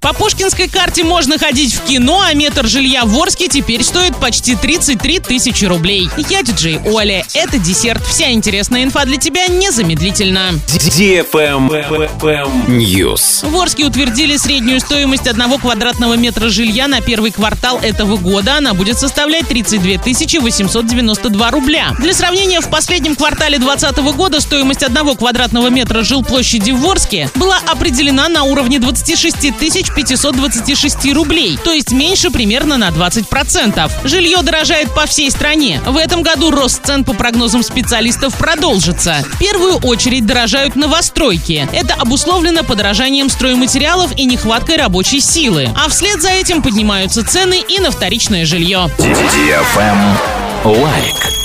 По Пушкинской карте можно ходить в кино, а метр жилья в Орске теперь стоит почти 33 тысячи рублей. Я диджей Оля. Это десерт. Вся интересная инфа для тебя незамедлительно. News. В Орске утвердили среднюю стоимость одного квадратного метра жилья на первый квартал этого года. Она будет составлять 32 892 рубля. Для сравнения, в последнем квартале 2020 года стоимость одного квадратного метра жилплощади в Орске была определена на уровне 26 тысяч 526 рублей, то есть меньше примерно на 20%. Жилье дорожает по всей стране. В этом году рост цен по прогнозам специалистов продолжится. В первую очередь дорожают новостройки. Это обусловлено подорожанием стройматериалов и нехваткой рабочей силы. А вслед за этим поднимаются цены и на вторичное жилье. Лайк.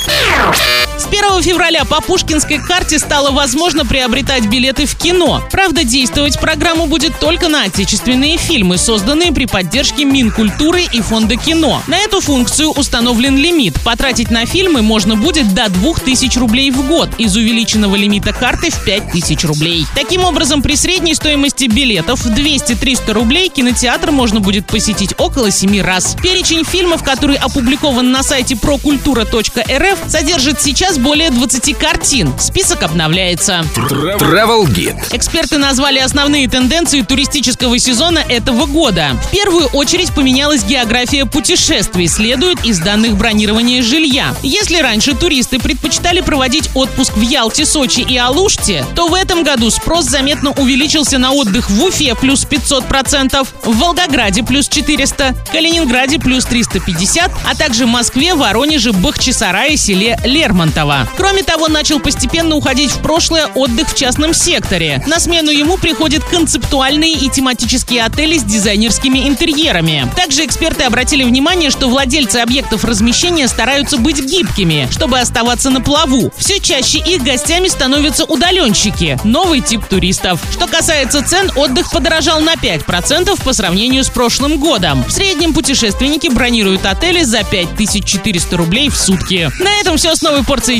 С 1 февраля по Пушкинской карте стало возможно приобретать билеты в кино. Правда, действовать программу будет только на отечественные фильмы, созданные при поддержке Минкультуры и Фонда кино. На эту функцию установлен лимит. Потратить на фильмы можно будет до 2000 рублей в год из увеличенного лимита карты в 5000 рублей. Таким образом, при средней стоимости билетов в 200-300 рублей кинотеатр можно будет посетить около 7 раз. Перечень фильмов, который опубликован на сайте прокультура.рф, содержит сейчас более 20 картин. Список обновляется. Travel Guide. Эксперты назвали основные тенденции туристического сезона этого года. В первую очередь поменялась география путешествий, следует из данных бронирования жилья. Если раньше туристы предпочитали проводить отпуск в Ялте, Сочи и Алуште, то в этом году спрос заметно увеличился на отдых в Уфе плюс 500%, в Волгограде плюс 400, Калининграде плюс 350, а также Москве, Воронеже, Бахчисарае, селе Лермонтово. Кроме того, начал постепенно уходить в прошлое отдых в частном секторе. На смену ему приходят концептуальные и тематические отели с дизайнерскими интерьерами. Также эксперты обратили внимание, что владельцы объектов размещения стараются быть гибкими, чтобы оставаться на плаву. Все чаще их гостями становятся удаленщики, новый тип туристов. Что касается цен, отдых подорожал на 5% по сравнению с прошлым годом. В среднем путешественники бронируют отели за 5400 рублей в сутки. На этом все с новой порцией